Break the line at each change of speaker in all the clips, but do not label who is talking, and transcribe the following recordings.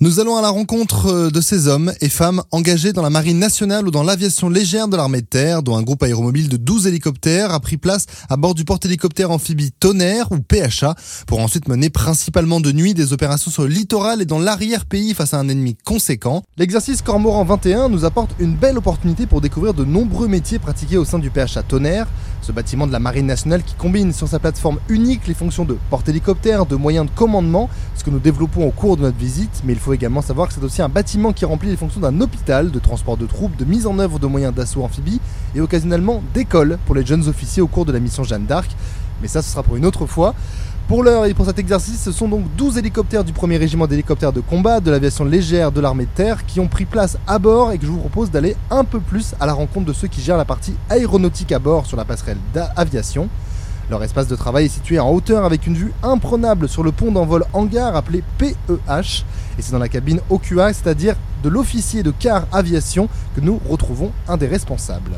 Nous allons à la rencontre euh, de ces hommes et femmes engagés dans la marine nationale ou dans l'aviation légère de l'armée de terre, dont un groupe aéromobile de 12 hélicoptères a pris place à bord du porte-hélicoptère amphibie Tonnerre ou PHA pour ensuite mener principalement de nuit des opérations sur le littoral et dans l'arrière-pays face à un ennemi conséquent. L'exercice Cormoran 21 nous apporte une belle opportunité pour découvrir de nombreux métiers pratiqués au sein du PHA Tonnerre, ce bâtiment de la marine nationale qui combine sur sa plateforme unique les fonctions de porte-hélicoptère, de moyens de commandement, ce que nous développons au cours de notre visite, mais il faut faut également savoir que c'est aussi un bâtiment qui remplit les fonctions d'un hôpital, de transport de troupes, de mise en œuvre de moyens d'assaut amphibies et occasionnellement d'école pour les jeunes officiers au cours de la mission Jeanne d'Arc. Mais ça, ce sera pour une autre fois. Pour l'heure et pour cet exercice, ce sont donc 12 hélicoptères du 1er régiment d'hélicoptères de combat de l'aviation légère de l'armée de terre qui ont pris place à bord et que je vous propose d'aller un peu plus à la rencontre de ceux qui gèrent la partie aéronautique à bord sur la passerelle d'aviation. Leur espace de travail est situé en hauteur avec une vue imprenable sur le pont d'envol hangar appelé PEH. Et c'est dans la cabine OQA, c'est-à-dire de l'officier de car aviation, que nous retrouvons un des responsables.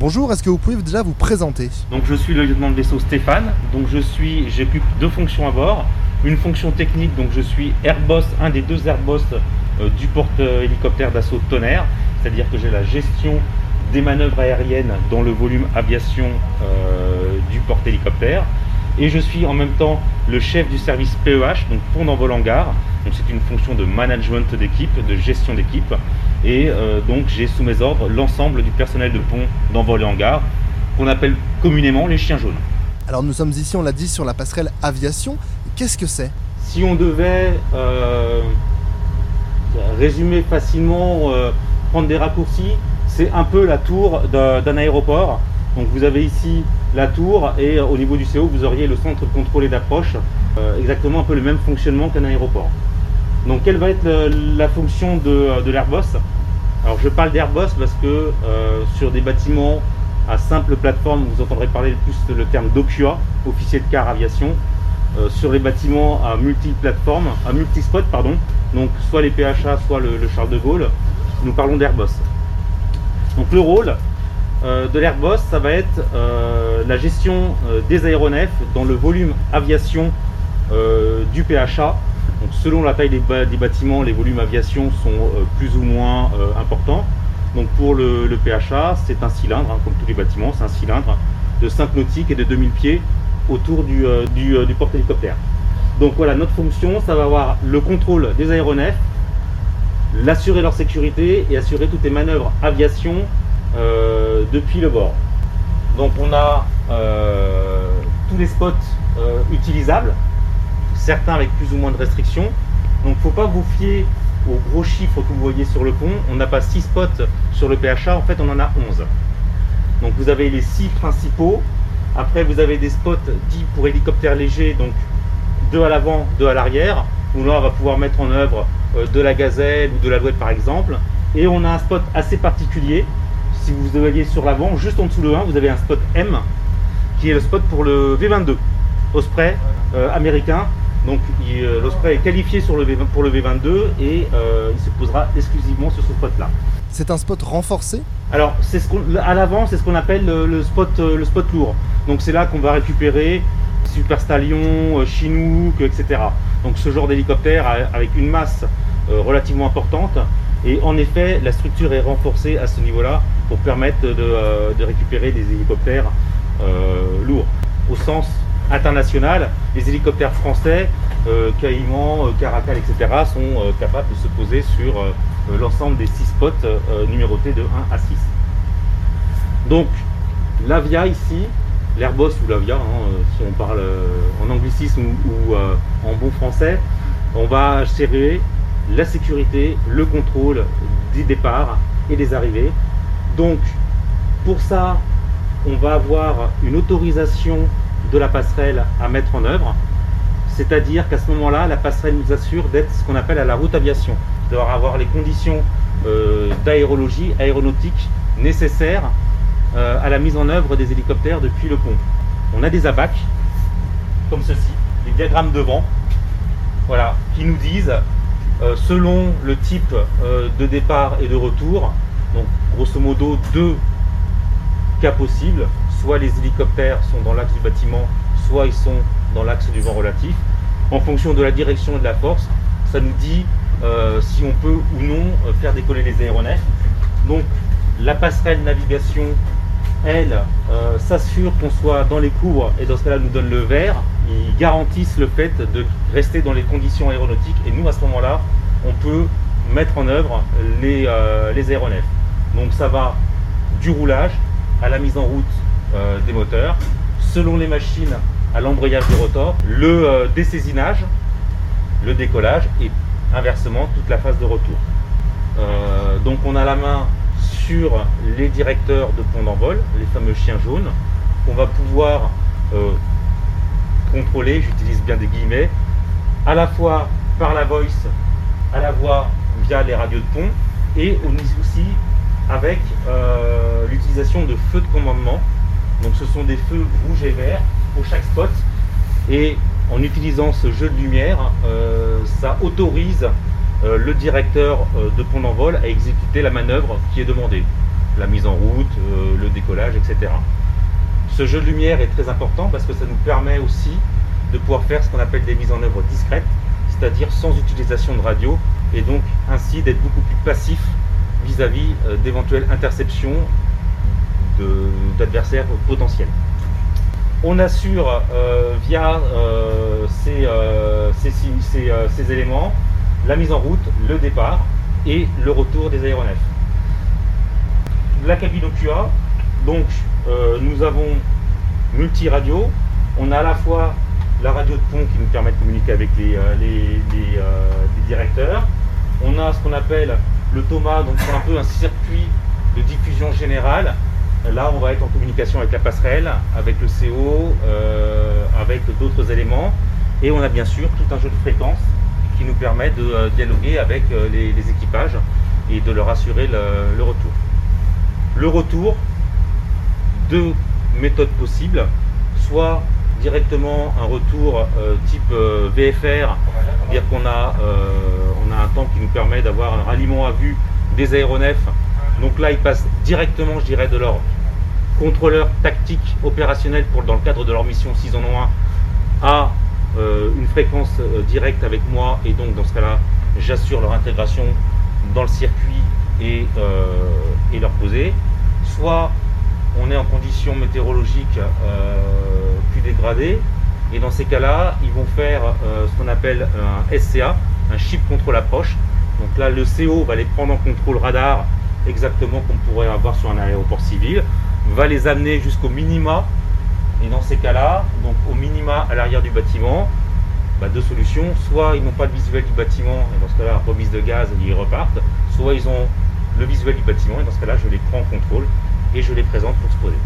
Bonjour, est-ce que vous pouvez déjà vous présenter?
Donc je suis le lieutenant de vaisseau Stéphane, donc je suis, j'occupe deux fonctions à bord. Une fonction technique, donc je suis airboss, un des deux airboss euh, du porte-hélicoptère d'assaut Tonnerre, c'est-à-dire que j'ai la gestion des manœuvres aériennes dans le volume aviation euh, du porte-hélicoptère. Et je suis en même temps le chef du service PEH, donc pont d'envol hangar. Donc c'est une fonction de management d'équipe, de gestion d'équipe. Et euh, donc j'ai sous mes ordres l'ensemble du personnel de pont d'envol et hangar, qu'on appelle communément les chiens jaunes.
Alors nous sommes ici, on l'a dit, sur la passerelle aviation. Qu'est-ce que c'est?
Si on devait euh, résumer facilement, prendre des raccourcis, c'est un peu la tour d'un aéroport. Donc vous avez ici la tour et au niveau du CO vous auriez le centre de contrôle et d'approche, euh, exactement un peu le même fonctionnement qu'un aéroport. Donc quelle va être la fonction de, l'Airbus? Alors je parle d'Airbus parce que euh, sur des bâtiments à simple plateforme, vous entendrez parler plus le terme d'OQA, officier de car aviation. Euh, sur les bâtiments à multi-plateforme, à multi-spot, pardon, donc soit les PHA, soit le, le Charles de Gaulle, nous parlons d'Airbus. Donc le rôle euh, de l'Airbus, ça va être euh, la gestion euh, des aéronefs dans le volume aviation du PHA. Donc selon la taille des, bâtiments, les volumes aviation sont plus ou moins importants. Donc pour le, PHA, c'est un cylindre, hein, comme tous les bâtiments, c'est un cylindre de 5 nautiques et de 2000 pieds autour du, porte-hélicoptère. Donc voilà, notre fonction, ça va avoir le contrôle des aéronefs, l'assurer leur sécurité et assurer toutes les manœuvres aviation euh, depuis le bord. Donc on a euh, tous les spots euh, utilisables, certains avec plus ou moins de restrictions. Donc il ne faut pas vous fier aux gros chiffres que vous voyez sur le pont. On n'a pas 6 spots sur le PHA, en fait on en a 11. Donc vous avez les 6 principaux. Après vous avez des spots dits pour hélicoptères légers, donc deux à l'avant, deux à l'arrière, où là on va pouvoir mettre en œuvre de la gazelle ou de l'alouette par exemple. Et on a un spot assez particulier. Si vous voyez sur l'avant, juste en dessous le 1, vous avez un spot M qui est le spot pour le V22, Osprey euh, américain. Donc euh, l'Osprey est qualifié sur le pour le V22 et il se posera exclusivement sur ce spot-là.
C'est un spot renforcé?
Alors, c'est ce à l'avant, c'est ce qu'on appelle le, spot, le spot lourd. Donc c'est là qu'on va récupérer Super Stallion, Chinook, etc. Donc ce genre d'hélicoptère avec une masse euh, relativement importante. Et en effet, la structure est renforcée à ce niveau-là pour permettre de, euh, récupérer des hélicoptères euh, lourds. Au sens international, les hélicoptères français, Caïman, Caracal, etc., sont capables de se poser sur l'ensemble des six spots numérotés de 1 à 6. Donc, l'Avia ici, l'Airbus ou l'Avia, hein, si on parle en anglicisme ou, en bon français, on va serrer la sécurité, le contrôle des départs et des arrivées. Donc pour ça, on va avoir une autorisation de la passerelle à mettre en œuvre. C'est-à-dire qu'à ce moment-là, la passerelle nous assure d'être ce qu'on appelle à la route aviation, de avoir les conditions euh, d'aérologie, aéronautique nécessaires euh, à la mise en œuvre des hélicoptères depuis le pont. On a des abacs, comme ceci, les diagrammes de vent, voilà, qui nous disent euh, selon le type euh, de départ et de retour, donc grosso modo deux cas possibles, soit les hélicoptères sont dans l'axe du bâtiment, soit ils sont dans l'axe du vent relatif. En fonction de la direction et de la force, ça nous dit si on peut ou non faire décoller les aéronefs. Donc la passerelle navigation, elle, s'assure qu'on soit dans les cours et dans ce cas-là nous donne le vert. Ils garantissent le fait de rester dans les conditions aéronautiques et nous à ce moment-là, on peut mettre en œuvre les, les aéronefs. Donc ça va du roulage à la mise en route euh, des moteurs, selon les machines à l'embrayage du rotor, le euh, dessaisinage, le décollage et inversement toute la phase de retour. Euh, donc on a la main sur les directeurs de pont d'envol, les fameux chiens jaunes, qu'on va pouvoir contrôler, j'utilise bien des guillemets, à la fois par la voice, à la voix via les radios de pont et aussi avec euh, l'utilisation de feux de commandement. Donc ce sont des feux rouges et verts pour chaque spot. Et en utilisant ce jeu de lumière, euh, ça autorise euh, le directeur de pont d'envol à exécuter la manœuvre qui est demandée. La mise en route, le décollage, etc. Ce jeu de lumière est très important parce que ça nous permet aussi de pouvoir faire ce qu'on appelle des mises en œuvre discrètes, c'est-à-dire sans utilisation de radio, et donc ainsi d'être beaucoup plus passif vis-à-vis euh, d'éventuelles interceptions d'adversaires potentiels. On assure euh, via euh, ces, éléments la mise en route, le départ et le retour des aéronefs. La cabine OQA, donc nous avons multi-radio. On a à la fois la radio de pont qui nous permet de communiquer avec les, les directeurs. On a ce qu'on appelle le Thomas, donc c'est un peu un circuit de diffusion générale. Là, on va être en communication avec la passerelle, avec le CO, euh, avec d'autres éléments. Et on a bien sûr tout un jeu de fréquences permet de euh, dialoguer avec euh, les, équipages et de leur assurer le, retour. Le retour, deux méthodes possibles, soit directement un retour type VFR, dire qu'on a a un temps qui nous permet d'avoir un ralliement à vue des aéronefs. Donc là, ils passent directement, je dirais, de leur contrôleur tactique opérationnel pour, dans le cadre de leur mission, s'ils en ont un, à euh, une fréquence euh, directe avec moi. Et donc, dans ce cas-là, j'assure leur intégration dans le circuit et, euh, et leur poser. Soit on est en conditions météorologiques plus dégradées, et dans ces cas-là, ils vont faire ce qu'on appelle un SCA, un chip contrôle approche. Donc là, le CO va les prendre en contrôle radar, exactement comme on pourrait avoir sur un aéroport civil, va les amener jusqu'au minima. Et dans ces cas-là, donc au minima à l'arrière du bâtiment, bah, deux solutions. Soit ils n'ont pas le visuel du bâtiment, et dans ce cas-là, remise de gaz et ils repartent. Soit ils ont le visuel du bâtiment, et dans ce cas-là, je les prends en contrôle et je les présente pour se poser.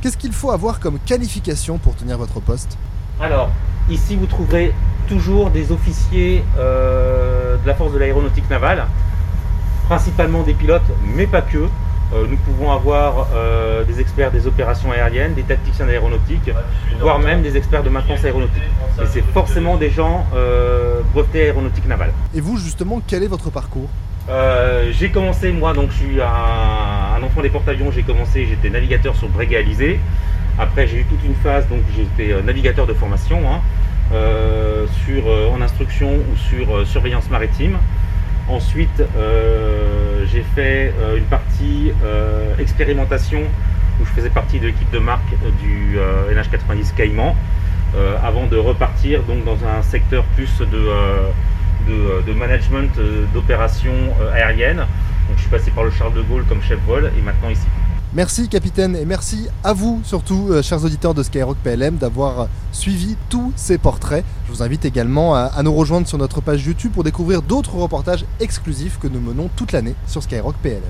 Qu'est-ce qu'il faut avoir comme qualification pour tenir votre poste?
Alors, ici vous trouverez toujours des officiers euh, de la force de l'aéronautique navale, principalement des pilotes, mais pas que. Euh, nous pouvons avoir euh, des experts des opérations aériennes, des tacticiens d'aéronautique, voire même des experts de maintenance aéronautique. Et c'est forcément des gens brevetés aéronautique navale.
Et vous, justement, quel est votre parcours?
J'ai commencé, moi, donc je suis un, enfant des porte-avions, j'ai commencé, j'étais navigateur sur Breguet Alizé. Après, j'ai eu toute une phase, donc j'étais navigateur de formation. Hein. Euh, sur, euh, en instruction ou sur euh, surveillance maritime. Ensuite, j'ai fait une partie expérimentation où je faisais partie de l'équipe de marque du NH90 Caïman avant de repartir donc dans un secteur plus de, de, management d'opérations aériennes. Donc, je suis passé par le Charles de Gaulle comme chef vol et maintenant ici.
Merci capitaine et merci à vous surtout, euh, chers auditeurs de Skyrock PLM, d'avoir suivi tous ces portraits. Je vous invite également à, nous rejoindre sur notre page YouTube pour découvrir d'autres reportages exclusifs que nous menons toute l'année sur Skyrock PLM.